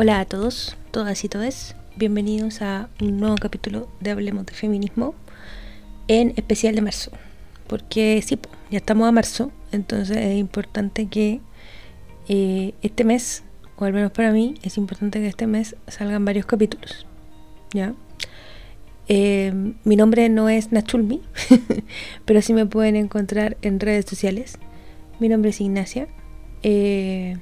Hola a todos, todas y todes. Bienvenidos a un nuevo capítulo de Hablemos de Feminismo en especial de marzo. Porque sí, ya estamos a marzo, entonces es importante que eh, este mes, o al menos para mí, es importante que este mes salgan varios capítulos. ¿Ya? Eh, mi nombre no es Nachulmi, pero sí me pueden encontrar en redes sociales. Mi nombre es Ignacia. Eh,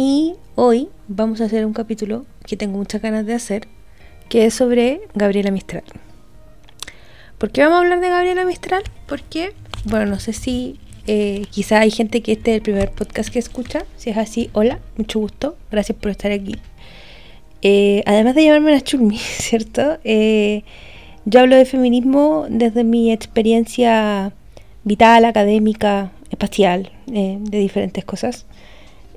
y hoy vamos a hacer un capítulo que tengo muchas ganas de hacer, que es sobre Gabriela Mistral. ¿Por qué vamos a hablar de Gabriela Mistral? Porque, bueno, no sé si eh, quizá hay gente que este es el primer podcast que escucha. Si es así, hola, mucho gusto, gracias por estar aquí. Eh, además de llamarme una chulmi, ¿cierto? Eh, yo hablo de feminismo desde mi experiencia vital, académica, espacial, de diferentes cosas.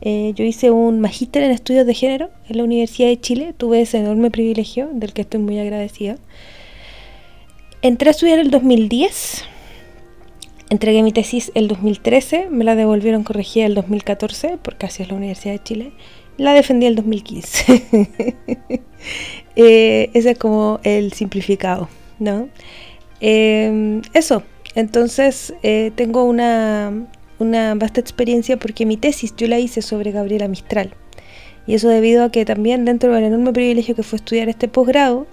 Eh, yo hice un magíster en estudios de género en la Universidad de Chile. Tuve ese enorme privilegio del que estoy muy agradecida. Entré a estudiar el 2010. Entregué mi tesis el 2013. Me la devolvieron corregida el 2014 porque así es la Universidad de Chile. La defendí el 2015. eh, ese es como el simplificado, ¿no? Eh, eso. Entonces tengo una una vasta experiencia porque mi tesis yo la hice sobre Gabriela Mistral. Y eso debido a que también dentro del enorme privilegio que fue estudiar este posgrado,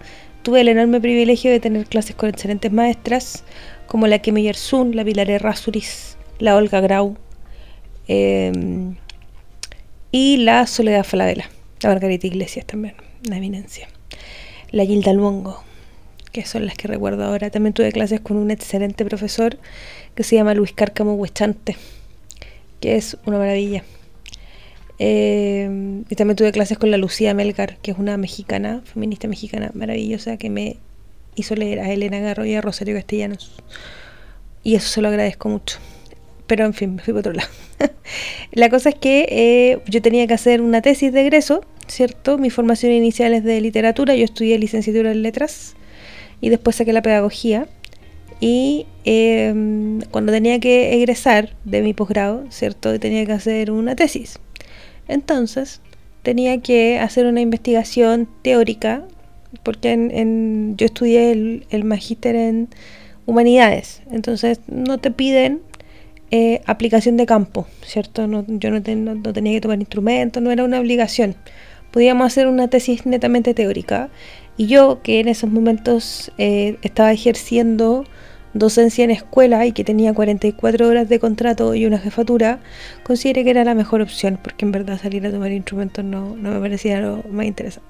tuve el enorme privilegio de tener clases con excelentes maestras como la Kemi Yersun, la Pilar Errázuriz, la Olga Grau em, y la Soledad Falabella, la Margarita Iglesias también, una eminencia. La Gilda Luongo, que son las que recuerdo ahora. También tuve clases con un excelente profesor que se llama Luis Cárcamo Huechante que es una maravilla. Eh, y también tuve clases con la Lucía Melgar, que es una mexicana, feminista mexicana maravillosa, que me hizo leer a Elena Garro y a Rosario Castellanos. Y eso se lo agradezco mucho. Pero en fin, me fui por otro lado. la cosa es que eh, yo tenía que hacer una tesis de egreso, ¿cierto? Mi formación inicial es de literatura, yo estudié licenciatura en letras y después saqué la pedagogía y em, cuando tenía que egresar de mi posgrado, ¿cierto? Tenía que hacer una tesis. Entonces, tenía que hacer una investigación teórica, porque en, yo estudié el, magíster en humanidades, entonces no te piden eh, aplicación de campo, ¿cierto? No, yo no, no, tenía que tomar instrumentos, no era una obligación. Podíamos hacer una tesis netamente teórica. Y yo, que en esos momentos eh, estaba ejerciendo docencia en escuela y que tenía 44 horas de contrato y una jefatura, consideré que era la mejor opción, porque en verdad salir a tomar instrumentos no, me parecía lo más interesante.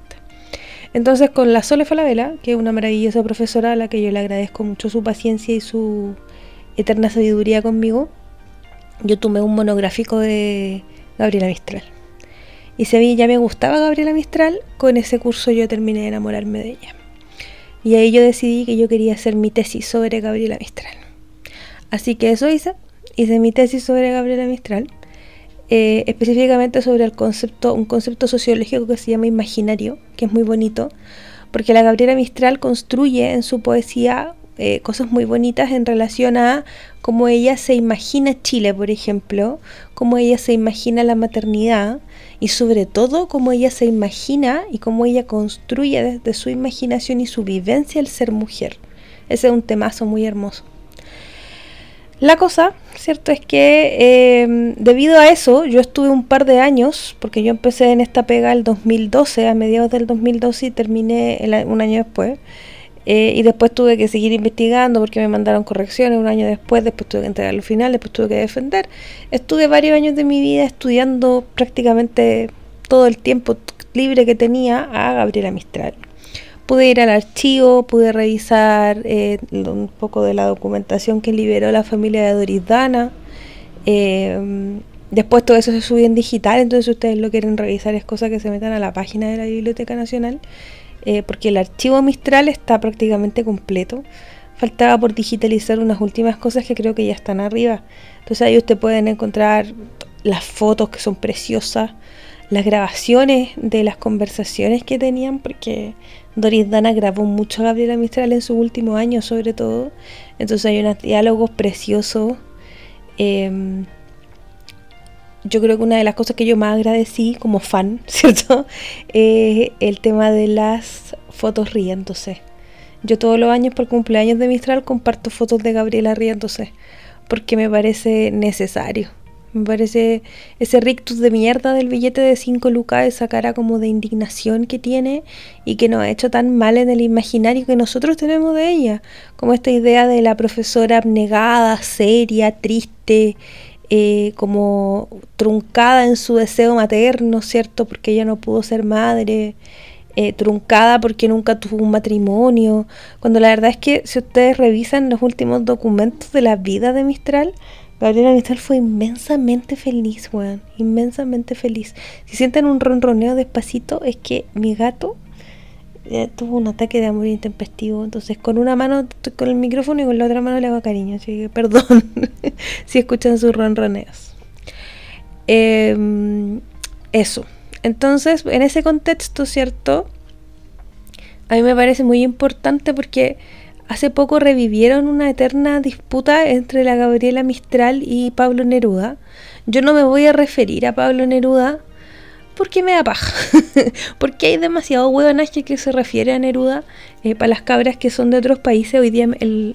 Entonces con la Sole Falabella, que es una maravillosa profesora a la que yo le agradezco mucho su paciencia y su eterna sabiduría conmigo, yo tomé un monográfico de Gabriela Mistral. Y si a mí ya me gustaba Gabriela Mistral, con ese curso yo terminé de enamorarme de ella. Y ahí yo decidí que yo quería hacer mi tesis sobre Gabriela Mistral. Así que eso hice. Hice mi tesis sobre Gabriela Mistral. Eh, específicamente sobre el concepto, un concepto sociológico que se llama imaginario, que es muy bonito, porque la Gabriela Mistral construye en su poesía eh, cosas muy bonitas en relación a cómo ella se imagina Chile, por ejemplo, cómo ella se imagina la maternidad, y sobre todo cómo ella se imagina y cómo ella construye desde su imaginación y su vivencia el ser mujer. Ese es un temazo muy hermoso. La cosa, cierto, es que em, debido a eso yo estuve un par de años, porque yo empecé en esta pega el 2012, a mediados del 2012 y terminé un año después. Eh, y después tuve que seguir investigando porque me mandaron correcciones un año después, después tuve que entregar al final, después tuve que defender. Estuve varios años de mi vida estudiando prácticamente todo el tiempo libre que tenía a Gabriela Mistral. Pude ir al archivo, pude revisar eh, un poco de la documentación que liberó la familia de Doris Dana. Eh, después todo eso se subió en digital, entonces si ustedes lo quieren revisar es cosa que se metan a la página de la Biblioteca Nacional eh, porque el archivo Mistral está prácticamente completo. Faltaba por digitalizar unas últimas cosas que creo que ya están arriba. Entonces ahí ustedes pueden encontrar las fotos que son preciosas, las grabaciones de las conversaciones que tenían, porque Doris Dana grabó mucho a Gabriela Mistral en su último año sobre todo. Entonces hay unos diálogos preciosos. Em, yo creo que una de las cosas que yo más agradecí como fan, ¿cierto? Eh, el tema de las fotos riéndose. Yo todos los años por cumpleaños de Mistral comparto fotos de Gabriela riéndose, porque me parece necesario. Me parece ese rictus de mierda del billete de 5 lucas, esa cara como de indignación que tiene y que nos ha hecho tan mal en el imaginario que nosotros tenemos de ella. Como esta idea de la profesora abnegada, seria, triste, eh, como truncada en su deseo materno, ¿cierto? Porque ella no pudo ser madre. Eh, truncada porque nunca tuvo un matrimonio, cuando la verdad es que si ustedes revisan los últimos documentos de la vida de Mistral, Gabriela Mistral fue inmensamente feliz, weón. Inmensamente feliz. Si sienten un ronroneo despacito, es que mi gato eh, tuvo un ataque de amor intempestivo. Entonces, con una mano estoy con el micrófono y con la otra mano le hago cariño. Así que perdón si escuchan sus ronroneos. Em, eso. Entonces, en ese contexto, ¿cierto? A mí me parece muy importante porque hace poco revivieron una eterna disputa entre la Gabriela Mistral y Pablo Neruda. Yo no me voy a referir a Pablo Neruda porque me da paja. porque hay demasiado huevonaje que se refiere a Neruda. Eh, para las cabras que son de otros países, hoy día,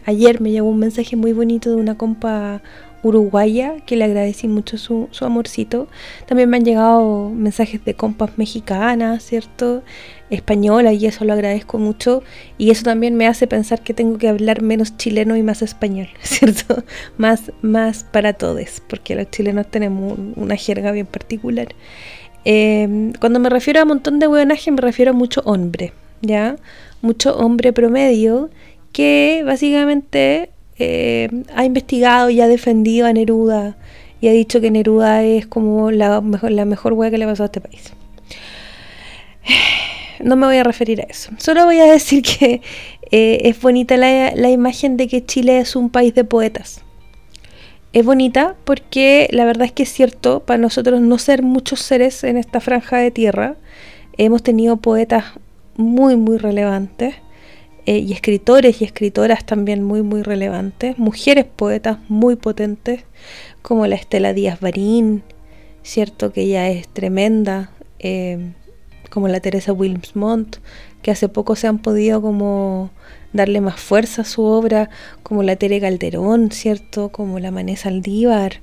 ayer me llegó un mensaje muy bonito de una compa uruguaya, que le agradecí mucho su, amorcito. También me han llegado mensajes de compas mexicanas, ¿cierto? Españolas, y eso lo agradezco mucho. Y eso también me hace pensar que tengo que hablar menos chileno y más español, ¿cierto? Más, más para todos, porque los chilenos tenemos una jerga bien particular. Em, cuando me refiero a un montón de hueonaje, me refiero a mucho hombre, ¿ya? Mucho hombre promedio que básicamente eh, ha investigado y ha defendido a Neruda y ha dicho que Neruda es como la mejor, la mejor que le pasó a este país. No me voy a referir a eso. Solo voy a decir que eh, es bonita la, la imagen de que Chile es un país de poetas. Es bonita porque la verdad es que es cierto, para nosotros no ser muchos seres en esta franja de tierra, hemos tenido poetas muy, muy relevantes eh, y escritores y escritoras también muy muy relevantes, mujeres poetas muy potentes como la Estela Díaz Barín, cierto que ella es tremenda, eh, como la Teresa Wilmsmont, que hace poco se han podido como darle más fuerza a su obra, como la Tere Calderón, ¿cierto? Como la Mané Saldívar.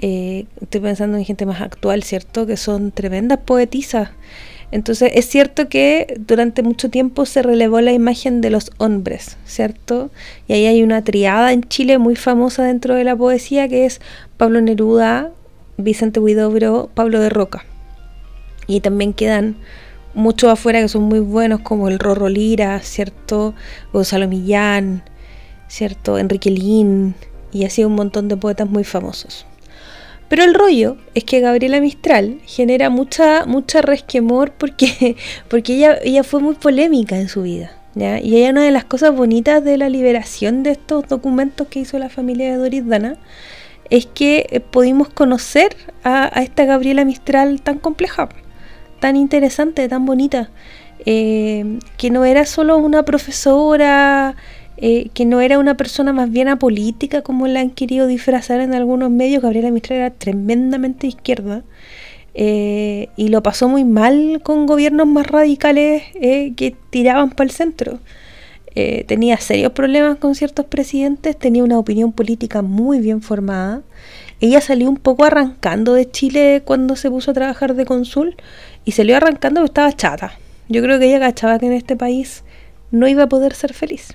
Eh, estoy pensando en gente más actual, ¿cierto? Que son tremendas poetisas. Entonces es cierto que durante mucho tiempo se relevó la imagen de los hombres, ¿cierto? Y ahí hay una triada en Chile muy famosa dentro de la poesía que es Pablo Neruda, Vicente Huidobro, Pablo de Roca. Y también quedan muchos afuera que son muy buenos como el Rorro Lira, ¿cierto? Gonzalo Millán, ¿cierto? Enrique Lin y así un montón de poetas muy famosos. Pero el rollo es que Gabriela Mistral genera mucha, mucha resquemor porque, porque ella, ella fue muy polémica en su vida. ¿ya? Y ella una de las cosas bonitas de la liberación de estos documentos que hizo la familia de Doris Dana es que eh, pudimos conocer a, a, esta Gabriela Mistral tan compleja, tan interesante, tan bonita, eh, que no era solo una profesora eh, que no era una persona más bien apolítica como la han querido disfrazar en algunos medios. Gabriela Mistral era tremendamente izquierda eh, y lo pasó muy mal con gobiernos más radicales que tiraban para el centro. tenía serios problemas con ciertos presidentes, tenía una opinión política muy bien formada. Ella salió un poco arrancando de Chile cuando se puso a trabajar de cónsul y salió arrancando porque estaba chata. Yo creo que ella cachaba que en este país no iba a poder ser feliz.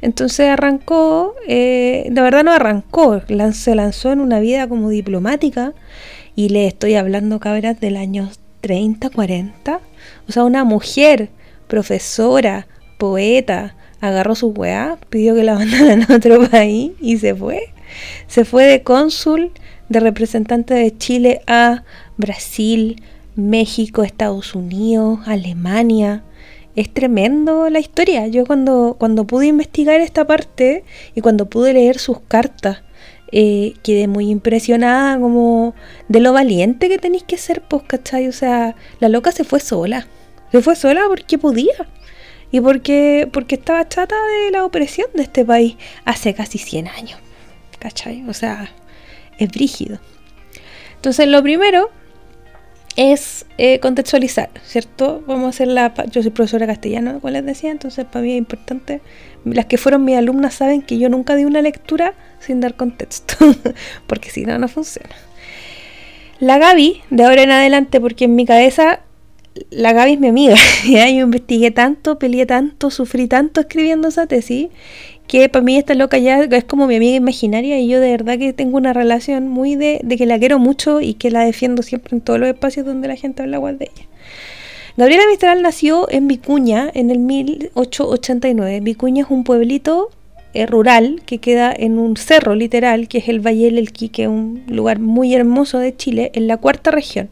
Entonces arrancó, eh, de verdad no arrancó, se lanzó en una vida como diplomática y le estoy hablando cabras del año 30, 40. O sea, una mujer, profesora, poeta, agarró su weá, pidió que la mandaran a otro país y se fue. Se fue de cónsul, de representante de Chile a Brasil, México, Estados Unidos, Alemania es tremendo la historia. Yo cuando, cuando pude investigar esta parte y cuando pude leer sus cartas, eh, quedé muy impresionada como de lo valiente que tenéis que ser, pues, ¿cachai? O sea, la loca se fue sola. Se fue sola porque podía. Y porque, porque estaba chata de la opresión de este país hace casi 100 años. ¿Cachai? O sea, es brígido. Entonces, lo primero es eh, contextualizar, ¿cierto? Vamos a hacer la... Yo soy profesora castellana, como les decía, entonces para mí es importante. Las que fueron mis alumnas saben que yo nunca di una lectura sin dar contexto, porque si no, no funciona. La Gaby, de ahora en adelante, porque en mi cabeza la Gaby es mi amiga, yo investigué tanto, peleé tanto, sufrí tanto escribiendo esa tesis, que para mí esta loca ya es como mi amiga imaginaria y yo de verdad que tengo una relación muy de, que la quiero mucho y que la defiendo siempre en todos los espacios donde la gente habla igual de ella. Gabriela Mistral nació en Vicuña en el 1889. Vicuña es un pueblito eh, rural que queda en un cerro literal, que es el Valle del Quique, un lugar muy hermoso de Chile, en la cuarta región.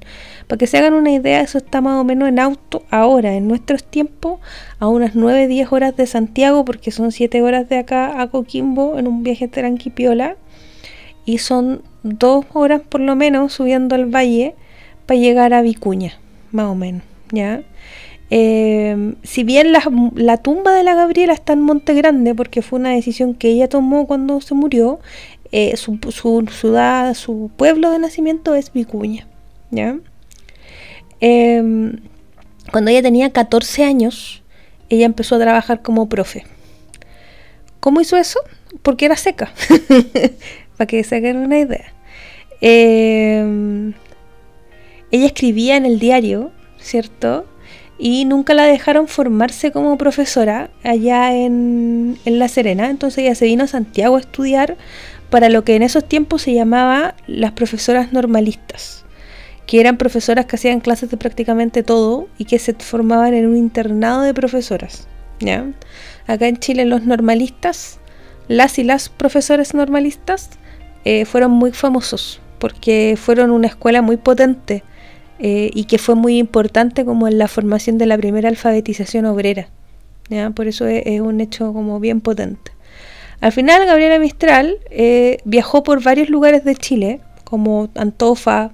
Para que se hagan una idea, eso está más o menos en auto ahora, en nuestros tiempos, a unas 9-10 horas de Santiago, porque son 7 horas de acá a Coquimbo en un viaje tranquipiola. Y son 2 horas por lo menos subiendo al valle para llegar a Vicuña, más o menos, ¿ya? Eh, si bien la, tumba de la Gabriela está en Monte Grande, porque fue una decisión que ella tomó cuando se murió, eh, su, su, ciudad, su pueblo de nacimiento es Vicuña. ¿ya? Em, cuando ella tenía 14 años, ella empezó a trabajar como profe. ¿Cómo hizo eso? Porque era seca, para que se hagan una idea. Em, ella escribía en el diario, ¿cierto? Y nunca la dejaron formarse como profesora allá en, en La Serena. Entonces ella se vino a Santiago a estudiar para lo que en esos tiempos se llamaba las profesoras normalistas que eran profesoras que hacían clases de prácticamente todo y que se formaban en un internado de profesoras. ¿ya? Acá en Chile los normalistas, las y las profesores normalistas, eh, fueron muy famosos porque fueron una escuela muy potente eh, y que fue muy importante como en la formación de la primera alfabetización obrera. ¿ya? Por eso es, un hecho como bien potente. Al final Gabriela Mistral eh, viajó por varios lugares de Chile, como Antofa,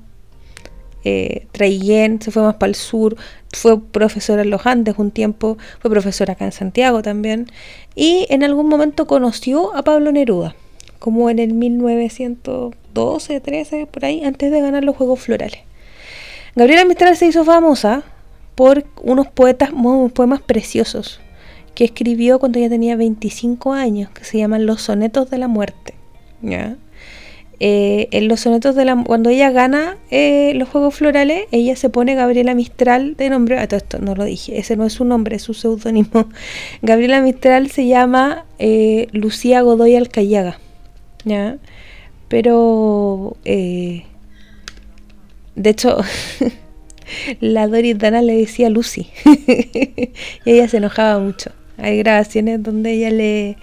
eh, se fue más para el sur, fue profesora en los Andes un tiempo, fue profesora acá en Santiago también, y en algún momento conoció a Pablo Neruda, como en el 1912, 13, por ahí, antes de ganar los Juegos Florales. Gabriela Mistral se hizo famosa por unos poetas, unos poemas preciosos que escribió cuando ella tenía 25 años, que se llaman Los Sonetos de la Muerte. ¿ya? Eh, en los sonetos de la cuando ella gana eh, los Juegos Florales, ella se pone Gabriela Mistral de nombre, a todo esto no lo dije, ese no es su nombre, es su seudónimo. Gabriela Mistral se llama eh, Lucía Godoy Alcayaga, ¿ya? Pero, de hecho, la Doris Dana le decía Lucy, y ella se enojaba mucho. Hay grabaciones donde ella le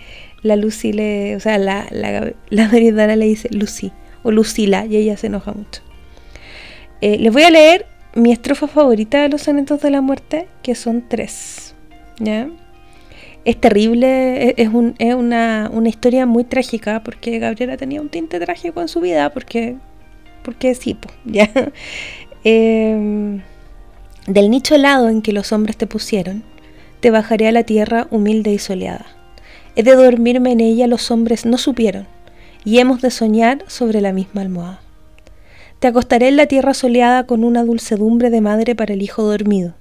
la Lucy le, o sea, la, la, la le dice Lucy o Lucila y ella se enoja mucho. Eh, les voy a leer mi estrofa favorita de los sonetos de la muerte, que son tres. ¿ya? Es terrible, es, un, es una, una, historia muy trágica porque Gabriela tenía un tinte trágico en su vida, porque, porque sí, ¿ya? Em, del nicho helado en que los hombres te pusieron, te bajaré a la tierra humilde y soleada He de dormirme en ella los hombres no supieron, y hemos de soñar sobre la misma almohada. Te acostaré en la tierra soleada con una dulcedumbre de madre para el hijo dormido,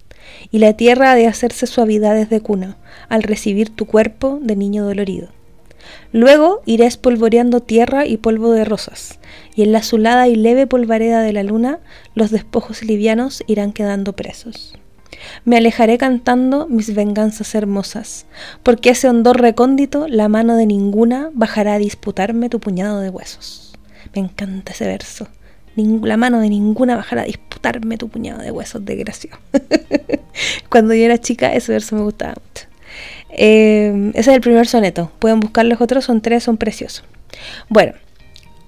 y la tierra ha de hacerse suavidades de cuna al recibir tu cuerpo de niño dolorido. Luego iré espolvoreando tierra y polvo de rosas, y en la azulada y leve polvareda de la luna los despojos livianos irán quedando presos. Me alejaré cantando mis venganzas hermosas, porque ese hondor recóndito la mano de ninguna bajará a disputarme tu puñado de huesos. Me encanta ese verso. la mano de ninguna bajará a disputarme tu puñado de huesos, desgraciado. Cuando yo era chica, ese verso me gustaba mucho. Eh, ese es el primer soneto. Pueden buscar los otros, son tres, son preciosos. Bueno,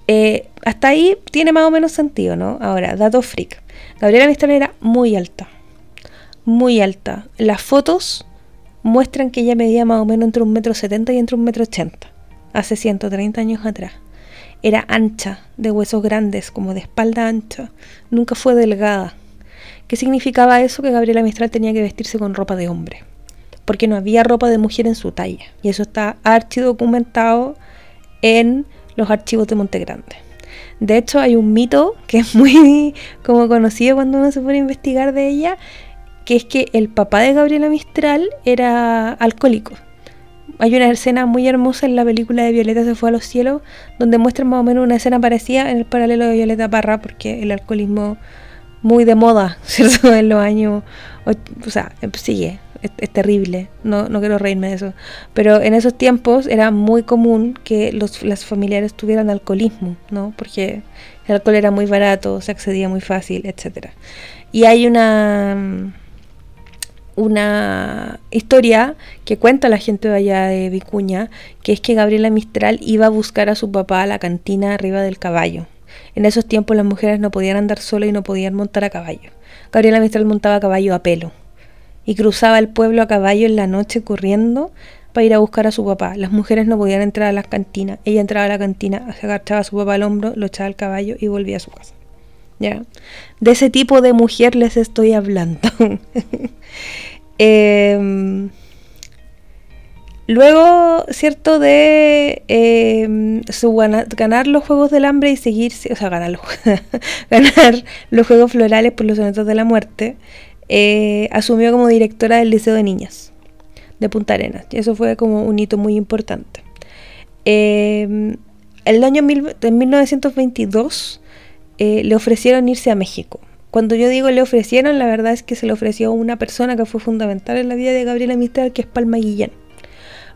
eh, hasta ahí tiene más o menos sentido, ¿no? Ahora, dato freak. Gabriela Mistral era muy alta muy alta. Las fotos muestran que ella medía más o menos entre un metro setenta y entre un metro ochenta, hace 130 años atrás. Era ancha, de huesos grandes, como de espalda ancha. Nunca fue delgada. ¿Qué significaba eso? Que Gabriela Mistral tenía que vestirse con ropa de hombre. Porque no había ropa de mujer en su talla. Y eso está archidocumentado en los archivos de Monte Grande. De hecho, hay un mito que es muy como conocido cuando uno se pone a investigar de ella, que es que el papá de Gabriela Mistral era alcohólico. Hay una escena muy hermosa en la película de Violeta se fue a los cielos, donde muestran más o menos una escena parecida en el paralelo de Violeta Parra, porque el alcoholismo muy de moda, ¿cierto? En los años, o sea, sigue, es, terrible, no, no quiero reírme de eso, pero en esos tiempos era muy común que los, las familiares tuvieran alcoholismo, ¿no? Porque el alcohol era muy barato, se accedía muy fácil, etc. Y hay una una historia que cuenta la gente de allá de Vicuña, que es que Gabriela Mistral iba a buscar a su papá a la cantina arriba del caballo. En esos tiempos las mujeres no podían andar solas y no podían montar a caballo. Gabriela Mistral montaba a caballo a pelo y cruzaba el pueblo a caballo en la noche corriendo para ir a buscar a su papá. Las mujeres no podían entrar a las cantinas. Ella entraba a la cantina, agachaba a su papá al hombro, lo echaba al caballo y volvía a su casa. ¿Ya? De ese tipo de mujer les estoy hablando. Em, luego, ¿cierto? De su ganar los Juegos del Hambre y seguirse, o sea, ganar los, ganar los Juegos Florales por los Sonetos de la Muerte, eh, asumió como directora del Liceo de Niñas de Punta Arenas. Y eso fue como un hito muy importante. Eh, el año mil, 1922 eh, le ofrecieron irse a México. Cuando yo digo le ofrecieron, la verdad es que se le ofreció una persona que fue fundamental en la vida de Gabriela Mistral, que es Palma Guillén.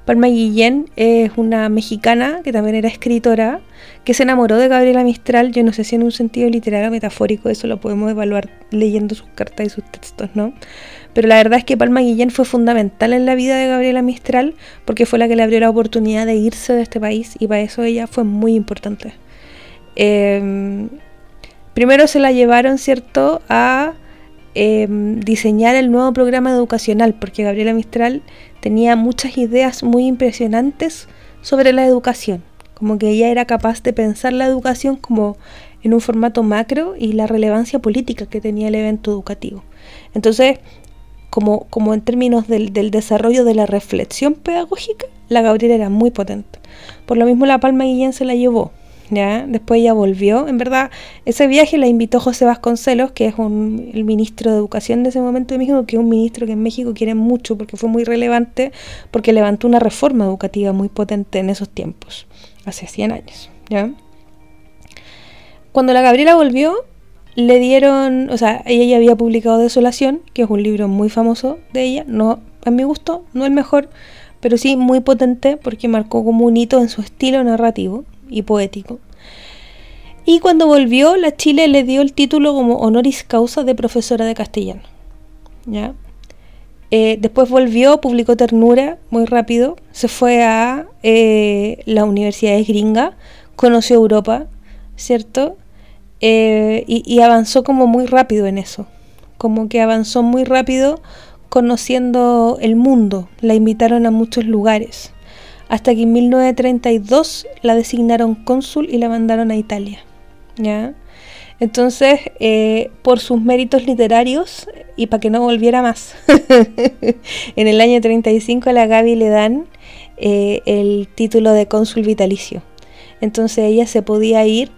Palma Guillén es una mexicana que también era escritora, que se enamoró de Gabriela Mistral, yo no sé si en un sentido literal o metafórico, eso lo podemos evaluar leyendo sus cartas y sus textos, ¿no? Pero la verdad es que Palma Guillén fue fundamental en la vida de Gabriela Mistral porque fue la que le abrió la oportunidad de irse de este país y para eso ella fue muy importante. Em, primero se la llevaron, ¿cierto?, a em, diseñar el nuevo programa educacional, porque Gabriela Mistral tenía muchas ideas muy impresionantes sobre la educación, como que ella era capaz de pensar la educación como en un formato macro y la relevancia política que tenía el evento educativo. Entonces, como, en términos del, del desarrollo de la reflexión pedagógica, la Gabriela era muy potente. Por lo mismo la Palma Guillén se la llevó, Después ella volvió. En verdad, ese viaje la invitó José Vasconcelos, que es el ministro de Educación de ese momento de México, que es un ministro que en México quiere mucho porque fue muy relevante, porque levantó una reforma educativa muy potente en esos tiempos, hace 100 años, ¿ya? Cuando la Gabriela volvió, le dieron, o sea, ella ya había publicado Desolación, que es un libro muy famoso de ella, no, a mi gusto, no el mejor, pero sí muy potente porque marcó como un hito en su estilo narrativo, y poético. Y cuando volvió, la Chile le dio el título como honoris causa de profesora de castellano. ¿ya? Eh, después volvió, publicó Ternura muy rápido, se fue a eh, la Universidad de Gringa, conoció Europa, ¿cierto? Eh, y, y, avanzó como muy rápido en eso, como que avanzó muy rápido conociendo el mundo, la invitaron a muchos lugares hasta que en 1932 la designaron cónsul y la mandaron a Italia. ¿ya? Entonces, eh, por sus méritos literarios y para que no volviera más, en el año 35 a la Gaby le dan eh, el título de cónsul vitalicio. Entonces ella se podía ir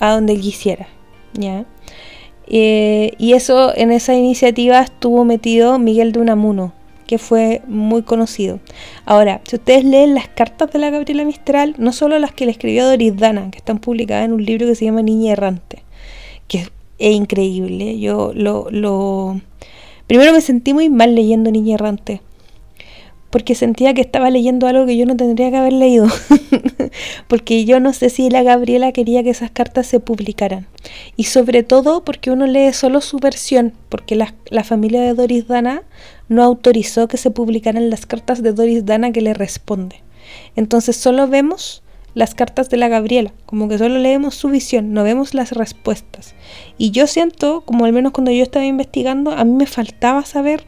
a donde quisiera. ¿ya? Eh, y eso en esa iniciativa estuvo metido Miguel de Unamuno, que fue muy conocido. Ahora, si ustedes leen las cartas de la Gabriela Mistral, no solo las que le escribió Doris Dana, que están publicadas en un libro que se llama Niña Errante, que es, increíble. Yo lo, lo... Primero me sentí muy mal leyendo Niña Errante, porque sentía que estaba leyendo algo que yo no tendría que haber leído. porque yo no sé si la Gabriela quería que esas cartas se publicaran. Y sobre todo porque uno lee solo su versión, porque la, la familia de Doris Dana no autorizó que se publicaran las cartas de Doris Dana que le responde. Entonces solo vemos las cartas de la Gabriela, como que solo leemos su visión, no vemos las respuestas. Y yo siento, como al menos cuando yo estaba investigando, a mí me faltaba saber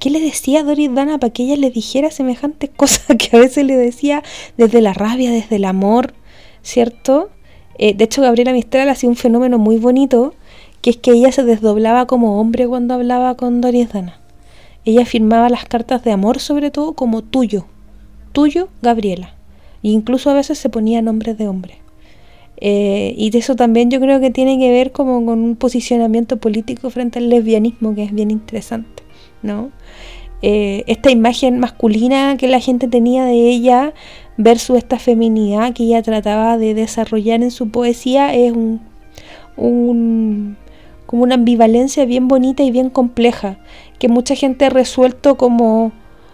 ¿Qué le decía Doris Dana para que ella le dijera semejantes cosas que a veces le decía desde la rabia, desde el amor, ¿cierto? Eh, de hecho, Gabriela Mistral hacía un fenómeno muy bonito, que es que ella se desdoblaba como hombre cuando hablaba con Doris Dana. Ella firmaba las cartas de amor sobre todo como tuyo, tuyo, Gabriela. E incluso a veces se ponía nombres de hombre. Eh, y de eso también yo creo que tiene que ver como con un posicionamiento político frente al lesbianismo que es bien interesante, ¿no? Eh, esta imagen masculina que la gente tenía de ella versus esta feminidad que ella trataba de desarrollar en su poesía es un, un como una ambivalencia bien bonita y bien compleja, que mucha gente ha resuelto como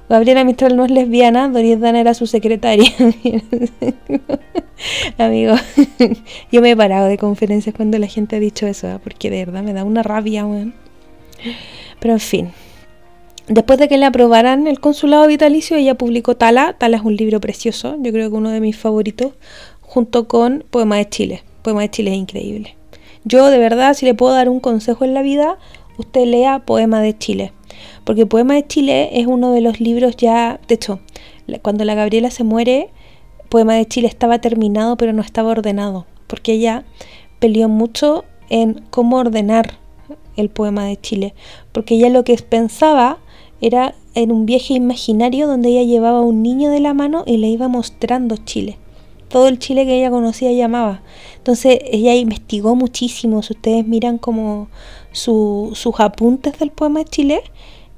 Gabriela Mistral no es lesbiana, Doris Dana era su secretaria. Amigo, yo me he parado de conferencias cuando la gente ha dicho eso, ¿eh? porque de verdad me da una rabia, Pero en fin. Después de que le aprobaran el consulado vitalicio, ella publicó Tala. Tala es un libro precioso, yo creo que uno de mis favoritos, junto con Poema de Chile. Poema de Chile es increíble. Yo de verdad, si le puedo dar un consejo en la vida, usted lea Poema de Chile porque Poema de Chile es uno de los libros ya, de hecho, cuando la Gabriela se muere, Poema de Chile estaba terminado pero no estaba ordenado, porque ella peleó mucho en cómo ordenar el poema de Chile, porque ella lo que pensaba era en un viaje imaginario donde ella llevaba a un niño de la mano y le iba mostrando Chile. Todo el Chile que ella conocía y amaba. Entonces ella investigó muchísimo. Si ustedes miran como sus apuntes del poema de Chile,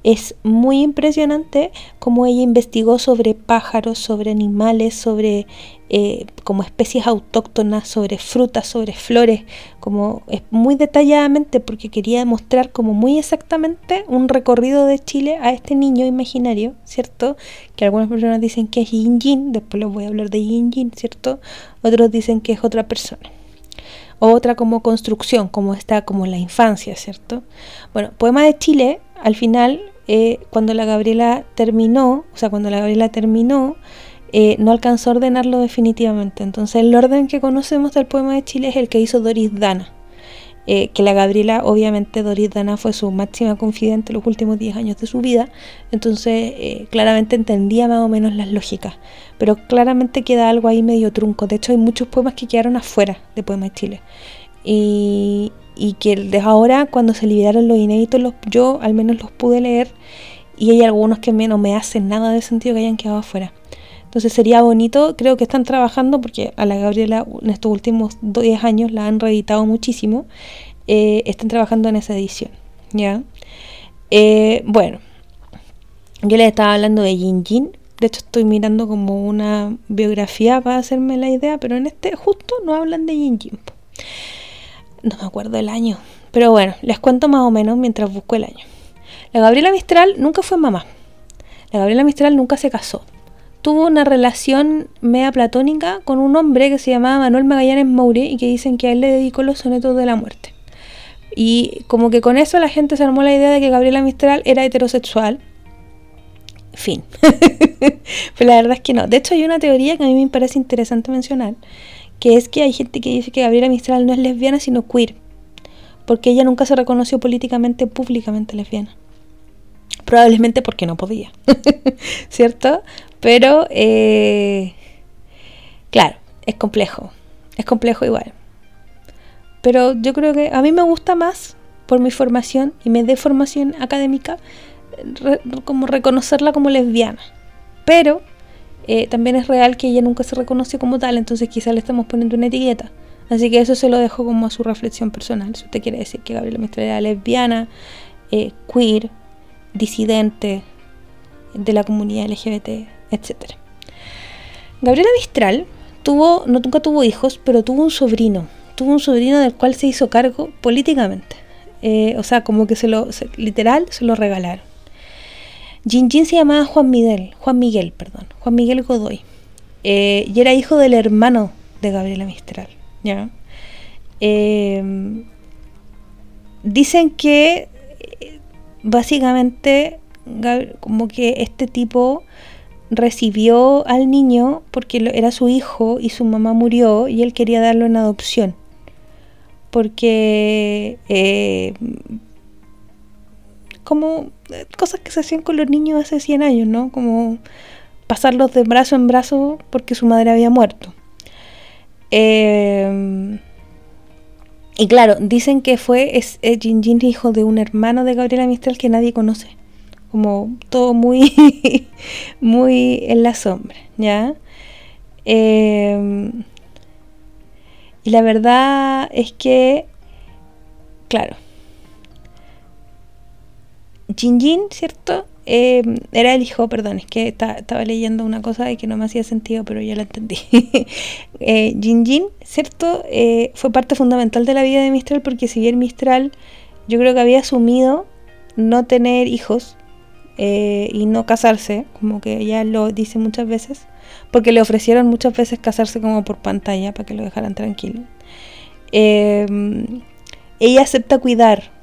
es muy impresionante cómo ella investigó sobre pájaros, sobre animales, sobre eh, como especies autóctonas, sobre frutas, sobre flores, como es muy detalladamente porque quería mostrar como muy exactamente un recorrido de Chile a este niño imaginario, ¿cierto? Que algunas personas dicen que es Yin Yin, después les voy a hablar de Yin Yin, ¿cierto? Otros dicen que es otra persona. Otra como construcción, como está como la infancia, ¿cierto? Bueno, Poema de Chile al final, eh, cuando la Gabriela terminó, o sea, cuando la Gabriela terminó, eh, no alcanzó a ordenarlo definitivamente. Entonces, el orden que conocemos del poema de Chile es el que hizo Doris Dana. Eh, que la Gabriela, obviamente, Doris Dana fue su máxima confidente los últimos 10 años de su vida. Entonces, claramente entendía más o menos las lógicas. Pero claramente queda algo ahí medio trunco. De hecho, hay muchos poemas que quedaron afuera de Poema de Chile. Y, y que desde ahora cuando se liberaron los inéditos los, yo al menos los pude leer y hay algunos que no me hacen nada de sentido que hayan quedado afuera. Entonces sería bonito, creo que están trabajando porque a la Gabriela en estos últimos 10 años la han reeditado muchísimo, eh, están trabajando en esa edición. ¿ya? Eh, bueno, yo les estaba hablando de Yin Jin, de hecho estoy mirando como una biografía para hacerme la idea, pero en este justo no hablan de Yin Jin. No me acuerdo el año. Pero bueno, les cuento más o menos mientras busco el año. La Gabriela Mistral nunca fue mamá. La Gabriela Mistral nunca se casó. Tuvo una relación media platónica con un hombre que se llamaba Manuel Magallanes Moure y que dicen que a él le dedicó los sonetos de la muerte. Y como que con eso la gente se armó la idea de que Gabriela Mistral era heterosexual. Fin. Pero la verdad es que no. De hecho hay una teoría que a mí me parece interesante mencionar, que es que hay gente que dice que Gabriela Mistral no es lesbiana, sino queer, porque ella nunca se reconoció políticamente, públicamente lesbiana. Probablemente porque no podía, ¿cierto? Pero, eh, claro, es complejo, es complejo igual. Pero yo creo que a mí me gusta más, por mi formación y me dé formación académica, como reconocerla como lesbiana. Pero eh, también es real que ella nunca se reconoce como tal, entonces quizá le estamos poniendo una etiqueta. Así que eso se lo dejo como a su reflexión personal. Si usted quiere decir que Gabriela Mistral era lesbiana, eh, queer, disidente de la comunidad LGBT, etc. Gabriela Mistral tuvo, no nunca tuvo hijos, pero tuvo un sobrino. Tuvo un sobrino del cual se hizo cargo políticamente. Eh, o sea, como que se lo, literal, se lo regalaron. Jin se llamaba Juan Miguel, Juan Miguel, perdón, Juan Miguel Godoy. Eh, y era hijo del hermano de Gabriela Mistral. ¿ya? Eh, dicen que eh, básicamente como que este tipo recibió al niño porque era su hijo y su mamá murió y él quería darlo en adopción. Porque como eh, cosas que se hacían con los niños hace 100 años, ¿no? Como pasarlos de brazo en brazo porque su madre había muerto. Em, y claro, dicen que fue es, es Jin Jin hijo de un hermano de Gabriela Mistral que nadie conoce. Como todo muy, muy en la sombra, ¿ya? Em, Y la verdad es que, claro, Jinjin, ¿cierto? Eh, era el hijo, perdón, es que estaba leyendo una cosa y que no me hacía sentido, pero ya la entendí. eh, Jinjin, ¿cierto? Eh, fue parte fundamental de la vida de Mistral porque si bien Mistral yo creo que había asumido no tener hijos eh, y no casarse, como que ella lo dice muchas veces, porque le ofrecieron muchas veces casarse como por pantalla para que lo dejaran tranquilo. ella acepta cuidar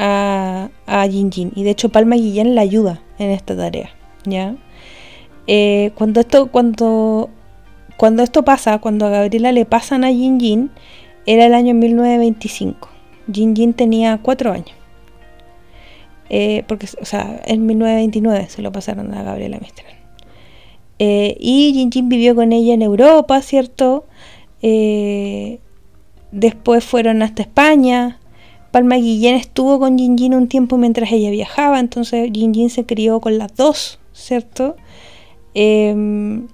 a, a Jin Jin. Y de hecho Palma Guillén la ayuda en esta tarea. ¿ya? Eh, cuando, esto, cuando, cuando esto pasa, cuando a Gabriela le pasan a Jin Jin, era el año 1925. Jin Jin tenía cuatro años. Eh, porque, o sea, en 1929 se lo pasaron a Gabriela Mistral. Eh, y Jin Jin vivió con ella en Europa, ¿cierto? después fueron hasta España, Palma Guillén estuvo con Jin un tiempo mientras ella viajaba, entonces Jin se crió con las dos, ¿cierto? Em,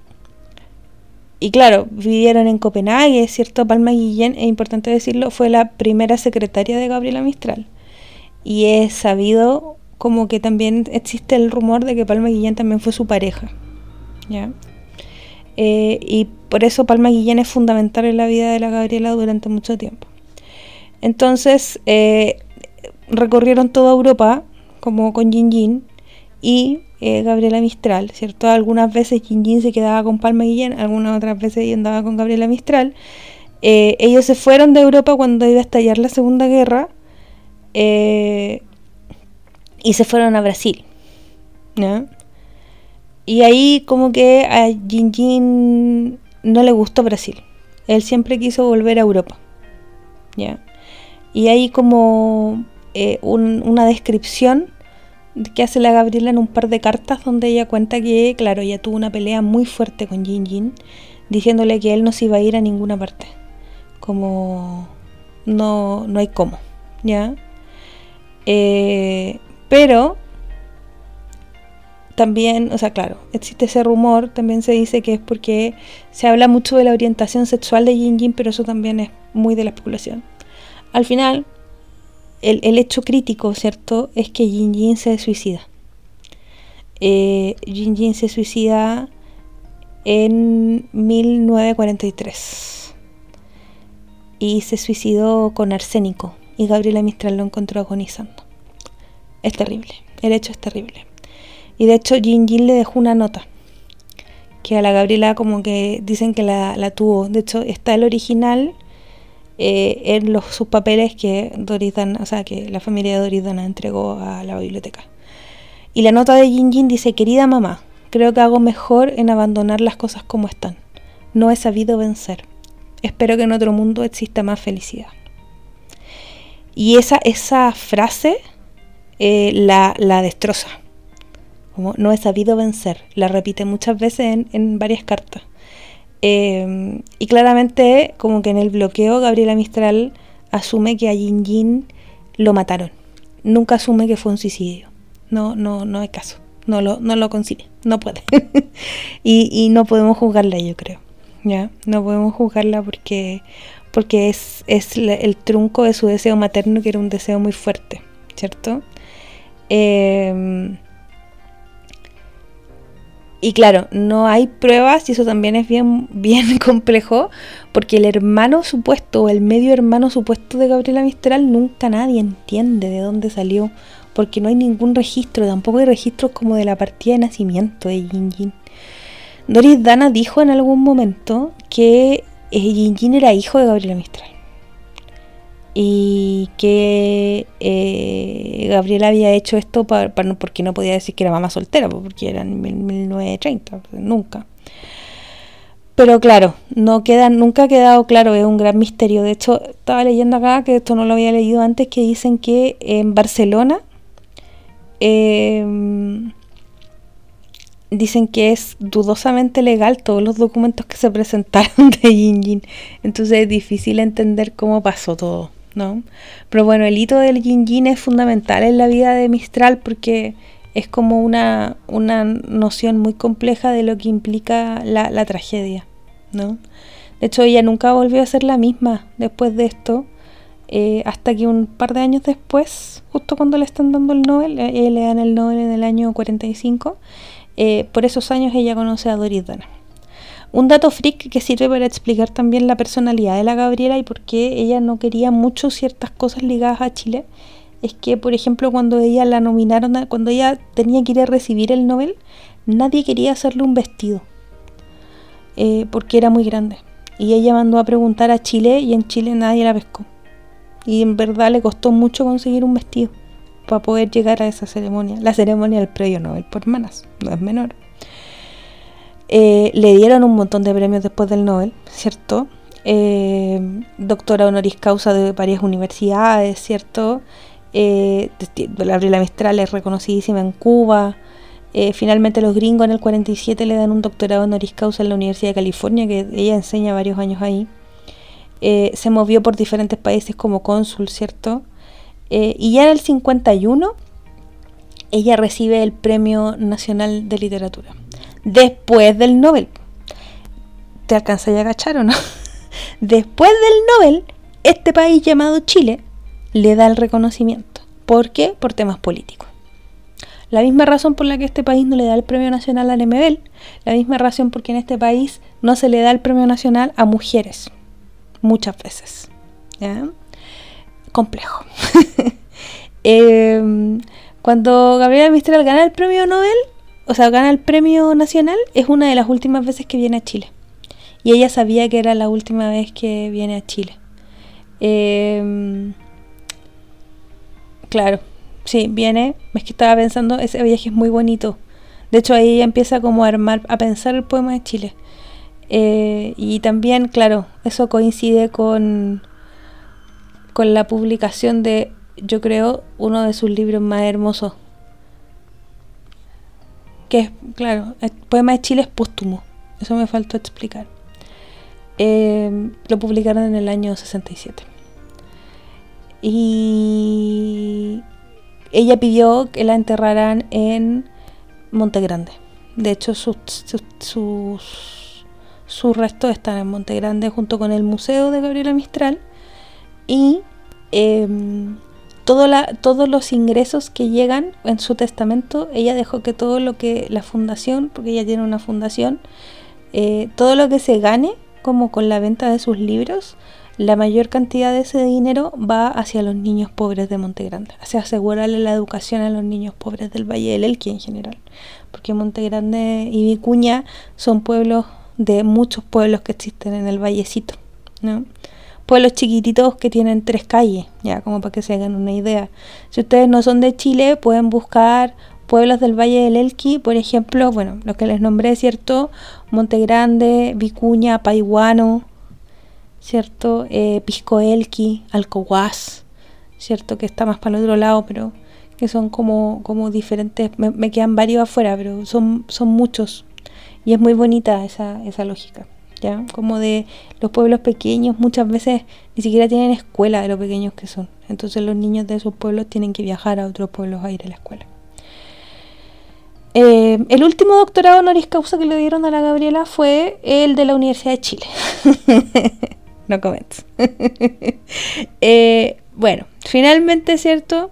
y claro, vivieron en Copenhague, ¿cierto? Palma Guillén, es importante decirlo, fue la primera secretaria de Gabriela Mistral. Y es sabido como que también existe el rumor de que Palma Guillén también fue su pareja. ¿ya? Eh, y por eso Palma Guillén es fundamental en la vida de la Gabriela durante mucho tiempo. Entonces eh, recorrieron toda Europa como con Jin y eh, Gabriela Mistral, ¿cierto? Algunas veces Jin se quedaba con Palma Guillén, algunas otras veces andaba con Gabriela Mistral. Eh, ellos se fueron de Europa cuando iba a estallar la Segunda Guerra y se fueron a Brasil. Y ahí como que a Jin no le gustó Brasil. Él siempre quiso volver a Europa. ¿ya? Y hay como eh, una descripción que hace la Gabriela en un par de cartas donde ella cuenta que, claro, ella tuvo una pelea muy fuerte con Jin Jin, diciéndole que él no se iba a ir a ninguna parte. Como no, no hay cómo, ¿ya? Eh, pero también, o sea, claro, existe ese rumor, también se dice que es porque se habla mucho de la orientación sexual de Jin Jin, pero eso también es muy de la especulación. Al final, el, hecho crítico, ¿cierto?, es que Jin Jin se suicida. Eh, Jin Jin se suicida en 1943 y se suicidó con arsénico y Gabriela Mistral lo encontró agonizando. Es terrible, el hecho es terrible. Y de hecho Jin Jin le dejó una nota que a la Gabriela como que dicen que la, la tuvo. De hecho está el original eh, en los, sus papeles que Doris o sea, que la familia de Doris Dana entregó a la biblioteca. Y la nota de Jin Jin dice, querida mamá, creo que hago mejor en abandonar las cosas como están. No he sabido vencer. Espero que en otro mundo exista más felicidad. Y esa, esa frase eh, la, la, destroza. Como no he sabido vencer. La repite muchas veces en, en varias cartas. Em, y claramente, como que en el bloqueo, Gabriela Mistral asume que a Jin Jin lo mataron. Nunca asume que fue un suicidio. No, no, no hay caso. No lo, no lo consigue. No puede. y, y, no podemos juzgarla, yo creo. ¿Ya? No podemos juzgarla porque, porque es, es el trunco de su deseo materno, que era un deseo muy fuerte. ¿Cierto? Eh, y claro, no hay pruebas y eso también es bien, bien complejo porque el hermano supuesto o el medio hermano supuesto de Gabriela Mistral nunca nadie entiende de dónde salió porque no hay ningún registro, tampoco hay registros como de la partida de nacimiento de Jin Jin. Doris Dana dijo en algún momento que eh, Jin Jin era hijo de Gabriela Mistral y que eh, Gabriela había hecho esto para, porque no podía decir que era mamá soltera, porque era en 1930, nunca. Pero claro, no queda, nunca ha quedado claro, es un gran misterio. De hecho, estaba leyendo acá, que esto no lo había leído antes, que dicen que en Barcelona em, dicen que es dudosamente legal todos los documentos que se presentaron de Yin. Entonces es difícil entender cómo pasó todo. ¿No? Pero bueno, el hito del yin yin es fundamental en la vida de Mistral porque es como una, una noción muy compleja de lo que implica la, tragedia, ¿no? De hecho, ella nunca volvió a ser la misma después de esto, eh, hasta que un par de años después, justo cuando le están dando el Nobel, eh, le dan el Nobel en el año 45, eh, por esos años ella conoce a Doris Dana. Un dato freak que sirve para explicar también la personalidad de la Gabriela y por qué ella no quería mucho ciertas cosas ligadas a Chile, es que, por ejemplo, cuando ella la nominaron, cuando ella tenía que ir a recibir el Nobel, nadie quería hacerle un vestido, porque era muy grande. Y ella mandó a preguntar a Chile y en Chile nadie la pescó. Y en verdad le costó mucho conseguir un vestido para poder llegar a esa ceremonia. La ceremonia del premio Nobel por hermanas, no es menor. Eh, le dieron un montón de premios después del Nobel, ¿cierto? Eh, doctora honoris causa de varias universidades, ¿cierto? Eh, Gabriela Mistral es reconocidísima en Cuba. Eh, finalmente los gringos en el 47 le dan un doctorado honoris causa en la Universidad de California, que ella enseña varios años ahí. Eh, se movió por diferentes países como cónsul, ¿cierto? Y ya en el 51 ella recibe el Premio Nacional de Literatura. Después del Nobel. ¿Te alcanza ya a cachar o no? Después del Nobel, este país llamado Chile le da el reconocimiento. ¿Por qué? Por temas políticos. La misma razón por la que este país no le da el Premio Nacional al MBL, la misma razón por que en este país no se le da el Premio Nacional a mujeres, muchas veces. Complejo. Em, cuando Gabriela Mistral gana el Premio Nobel, o sea, gana el Premio Nacional, es una de las últimas veces que viene a Chile. Y ella sabía que era la última vez que viene a Chile. Em, claro, Sí, viene. Es que estaba pensando, ese viaje es muy bonito. De hecho, ahí empieza como a armar, a pensar el poema de Chile. Eh, y también, claro, eso coincide con, con la publicación de, yo creo, uno de sus libros más hermosos. Claro, el poema de Chile es póstumo. Eso me faltó explicar. Eh, lo publicaron en el año 67. Y ella pidió que la enterraran en Monte Grande. De hecho, sus, sus, restos están en Monte Grande junto con el Museo de Gabriela Mistral. Y em, todos los ingresos que llegan en su testamento, ella dejó que todo lo que la fundación, porque ella tiene una fundación, eh, todo lo que se gane, como con la venta de sus libros, la mayor cantidad de ese dinero va hacia los niños pobres de Monte Grande, hacia asegurarle la educación a los niños pobres del Valle del Elqui en general, porque Monte Grande y Vicuña son pueblos de muchos pueblos que existen en el vallecito, ¿no? Pueblos chiquititos que tienen tres calles, ya como para que se hagan una idea. Si ustedes no son de Chile, pueden buscar pueblos del Valle del Elqui, por ejemplo, bueno, lo que les nombré, ¿cierto? Monte Grande, Vicuña, Paiguano, ¿cierto? Eh, Piscoelqui, Alcohuas, ¿cierto? Que está más para el otro lado, pero que son como, como diferentes, me, quedan varios afuera, pero son, son muchos. Y es muy bonita esa, esa lógica, ¿ya? Como de los pueblos pequeños muchas veces ni siquiera tienen escuela de lo pequeños que son. Entonces los niños de esos pueblos tienen que viajar a otros pueblos a ir a la escuela. Eh, el último doctorado honoris causa que le dieron a la Gabriela fue el de la Universidad de Chile. no comments. Eh, bueno, finalmente, ¿cierto?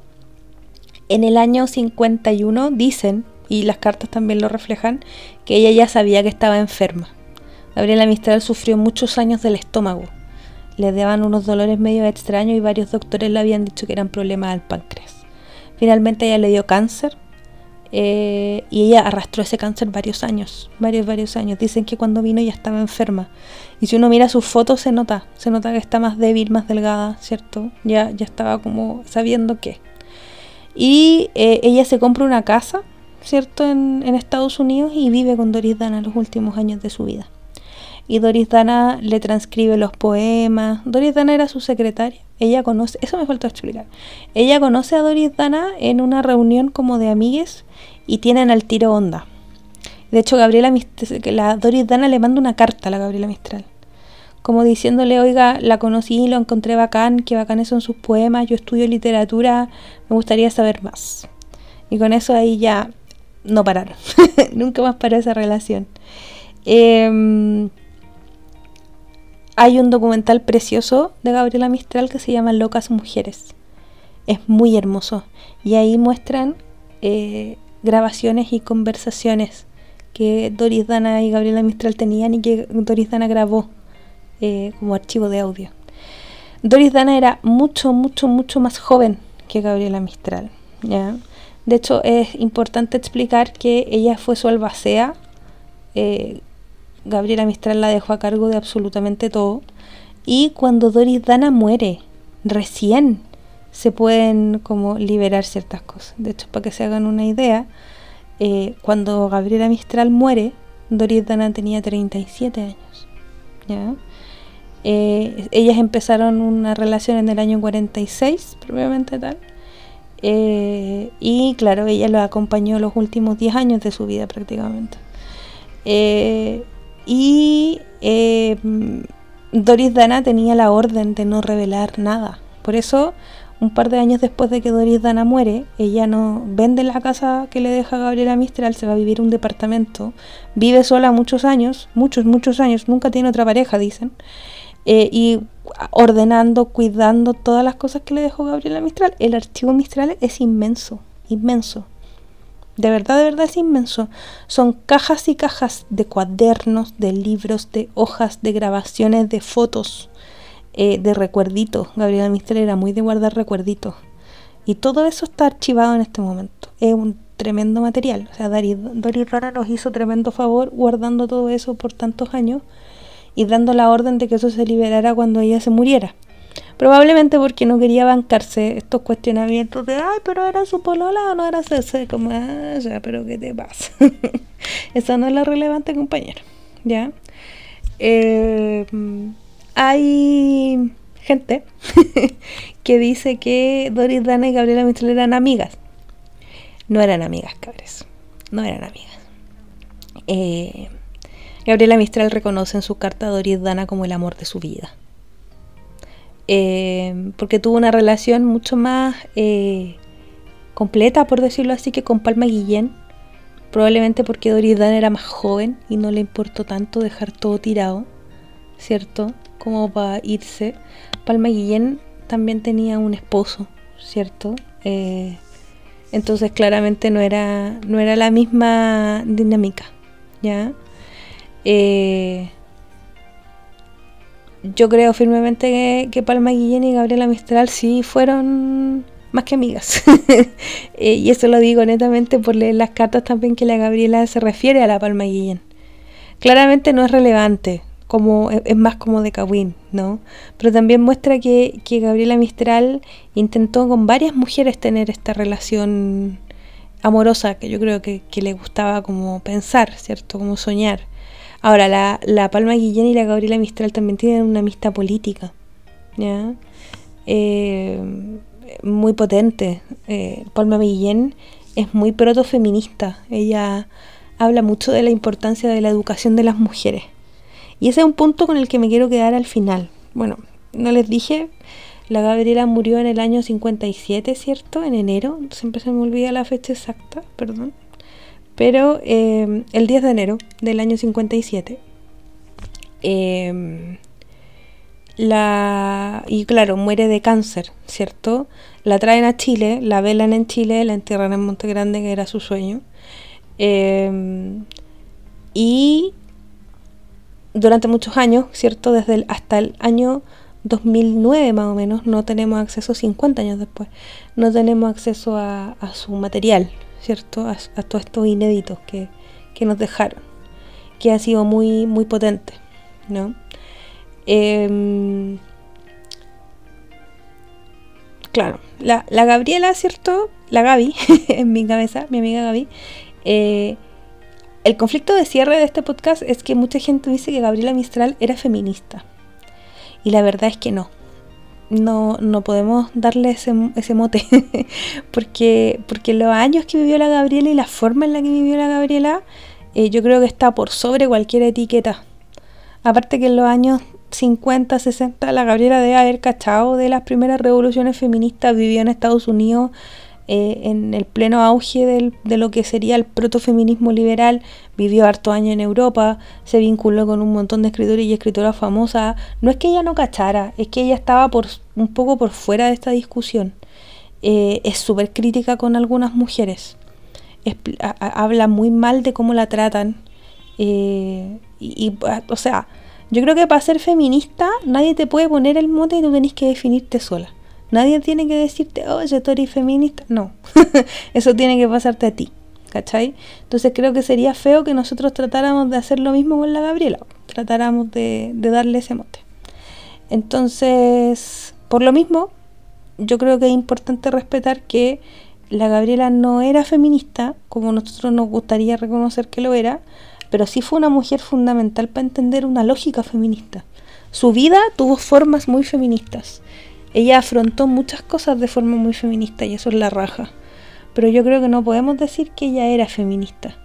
En el año 51 dicen, y las cartas también lo reflejan, que ella ya sabía que estaba enferma. Gabriela Mistral sufrió muchos años del estómago. Le daban unos dolores medio extraños y varios doctores le habían dicho que eran problemas del páncreas. Finalmente ella le dio cáncer eh, y ella arrastró ese cáncer varios años, varios, varios años. Dicen que cuando vino ya estaba enferma. Y si uno mira sus fotos se nota, se nota que está más débil, más delgada, ¿cierto? Ya, ya estaba como sabiendo qué. Y eh, ella se compra una casa, ¿cierto? En, en, Estados Unidos y vive con Doris Dana los últimos años de su vida. Y Doris Dana le transcribe los poemas. Doris Dana era su secretaria. Ella conoce, eso me faltó explicar. Ella conoce a Doris Dana en una reunión como de amigues y tienen al tiro onda. De hecho, Gabriela la Doris Dana le manda una carta a la Gabriela Mistral. Como diciéndole, oiga, la conocí, lo encontré bacán, qué bacanes son sus poemas, yo estudio literatura, me gustaría saber más. Y con eso ahí ya no pararon. Nunca más paró esa relación. Em, hay un documental precioso de Gabriela Mistral que se llama Locas Mujeres. Es muy hermoso. Y ahí muestran eh, grabaciones y conversaciones que Doris Dana y Gabriela Mistral tenían y que Doris Dana grabó eh, como archivo de audio. Doris Dana era mucho, mucho, mucho más joven que Gabriela Mistral. ¿ya? De hecho, es importante explicar que ella fue su albacea. Eh, Gabriela Mistral la dejó a cargo de absolutamente todo. Y cuando Doris Dana muere, recién se pueden como liberar ciertas cosas. De hecho, para que se hagan una idea, eh, cuando Gabriela Mistral muere, Doris Dana tenía 37 años. ¿ya? Eh, ellas empezaron una relación en el año 46, probablemente tal. Eh, y claro, ella lo acompañó los últimos 10 años de su vida prácticamente. Y Doris Dana tenía la orden de no revelar nada. Por eso un par de años después de que Doris Dana muere, ella no vende la casa que le deja Gabriela Mistral, se va a vivir un departamento, vive sola muchos años, muchos, muchos años, nunca tiene otra pareja, dicen, eh, y ordenando, cuidando todas las cosas que le dejó Gabriela Mistral. El archivo Mistral es inmenso, inmenso. De verdad, de verdad es inmenso. Son cajas y cajas de cuadernos, de libros, de hojas, de grabaciones, de fotos eh, de recuerditos. Gabriela Mistral era muy de guardar recuerditos. Y todo eso está archivado en este momento. Es un tremendo material. O sea, Doris Rara nos hizo tremendo favor guardando todo eso por tantos años y dando la orden de que eso se liberara cuando ella se muriera. Probablemente porque no quería bancarse estos cuestionamientos de, ay, pero era su polola o no era ese, como, ah, ya, pero ¿qué te pasa? Esa no es la relevante, compañero. ¿Ya? Eh, hay gente que dice que Doris Dana y Gabriela Mistral eran amigas. No eran amigas, cabres. No eran amigas. Eh, Gabriela Mistral reconoce en su carta a Doris Dana como el amor de su vida. Eh, porque tuvo una relación mucho más eh, completa, por decirlo así, que con Palma Guillén. Probablemente porque Doris Dana era más joven y no le importó tanto dejar todo tirado, ¿cierto? como para irse. Palma Guillén también tenía un esposo, ¿cierto? Eh, entonces claramente no era, no era la misma dinámica, ¿ya? Eh, yo creo firmemente que, Palma Guillén y Gabriela Mistral sí fueron más que amigas. Eh, y eso lo digo netamente por leer las cartas también que la Gabriela se refiere a la Palma Guillén. Claramente no es relevante, como es más como de Kawin, ¿no? Pero también muestra que, Gabriela Mistral intentó con varias mujeres tener esta relación amorosa que yo creo que, le gustaba como pensar, ¿cierto? Como soñar. Ahora, la, la, Palma Guillén y la Gabriela Mistral también tienen una amistad política, ¿ya? Eh, muy potente. Eh, Palma Guillén es muy protofeminista. Ella habla mucho de la importancia de la educación de las mujeres. Y ese es un punto con el que me quiero quedar al final. Bueno, no les dije, la Gabriela murió en el año 57, ¿cierto? En enero, siempre se me olvida la fecha exacta, perdón. Pero eh, el 10 de enero del año 57. Eh, la, y claro, muere de cáncer, ¿cierto? La traen a Chile, la velan en Chile, la entierran en Monte Grande, que era su sueño. Eh, y durante muchos años, ¿cierto? Desde el, hasta el año 2009 más o menos, no tenemos acceso, 50 años después, no tenemos acceso a, su material, ¿cierto? A, todos estos inéditos que, nos dejaron, que ha sido muy, muy potente, ¿no? Em, claro, la, la, Gabriela, ¿cierto? La Gaby, en mi cabeza, mi amiga Gaby, eh, el conflicto de cierre de este podcast es que mucha gente dice que Gabriela Mistral era feminista. Y la verdad es que no. No, no podemos darle ese, mote. porque, porque los años que vivió la Gabriela y la forma en la que vivió la Gabriela, eh, yo creo que está por sobre cualquier etiqueta. Aparte que en los años 50, 60, la Gabriela debe haber cachado de las primeras revoluciones feministas, vivió en Estados Unidos eh, en el pleno auge de lo que sería el protofeminismo liberal, vivió harto años en Europa, se vinculó con un montón de escritores y escritoras famosas. No es que ella no cachara, es que ella estaba por, un poco por fuera de esta discusión. Eh, es súper crítica con algunas mujeres. habla muy mal de cómo la tratan. Eh, y, y, o sea, yo creo que para ser feminista nadie te puede poner el mote y tú tenés que definirte sola. Nadie tiene que decirte, oye, tú eres feminista. No, eso tiene que pasarte a ti. ¿Cachai? Entonces creo que sería feo que nosotros tratáramos de hacer lo mismo con la Gabriela. Tratáramos de, de darle ese mote. Entonces, por lo mismo, yo creo que es importante respetar que la Gabriela no era feminista, como nosotros nos gustaría reconocer que lo era, pero sí fue una mujer fundamental para entender una lógica feminista. Su vida tuvo formas muy feministas ella afrontó muchas cosas de forma muy feminista y eso es la raja. Pero yo creo que no podemos decir que ella era feminista.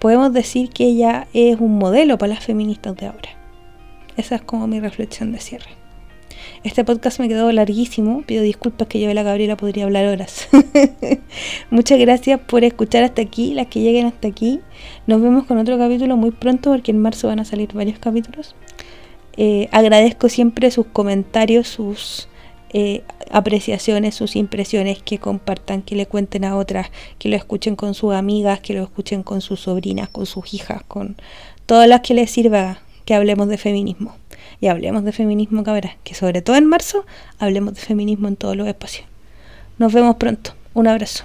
Podemos decir que ella es un modelo para las feministas de ahora. Esa es como mi reflexión de cierre. Este podcast me quedó larguísimo. Pido disculpas que yo de la Gabriela podría hablar horas. Muchas gracias por escuchar hasta aquí, las que lleguen hasta aquí. Nos vemos con otro capítulo muy pronto porque en marzo van a salir varios capítulos. Eh, agradezco siempre sus comentarios, sus eh, apreciaciones, sus impresiones, que compartan, que le cuenten a otras, que lo escuchen con sus amigas, que lo escuchen con sus sobrinas, con sus hijas, con todas las que les sirva que hablemos de feminismo. Y hablemos de feminismo, cabrón, que sobre todo en marzo hablemos de feminismo en todos los espacios. Nos vemos pronto. Un abrazo.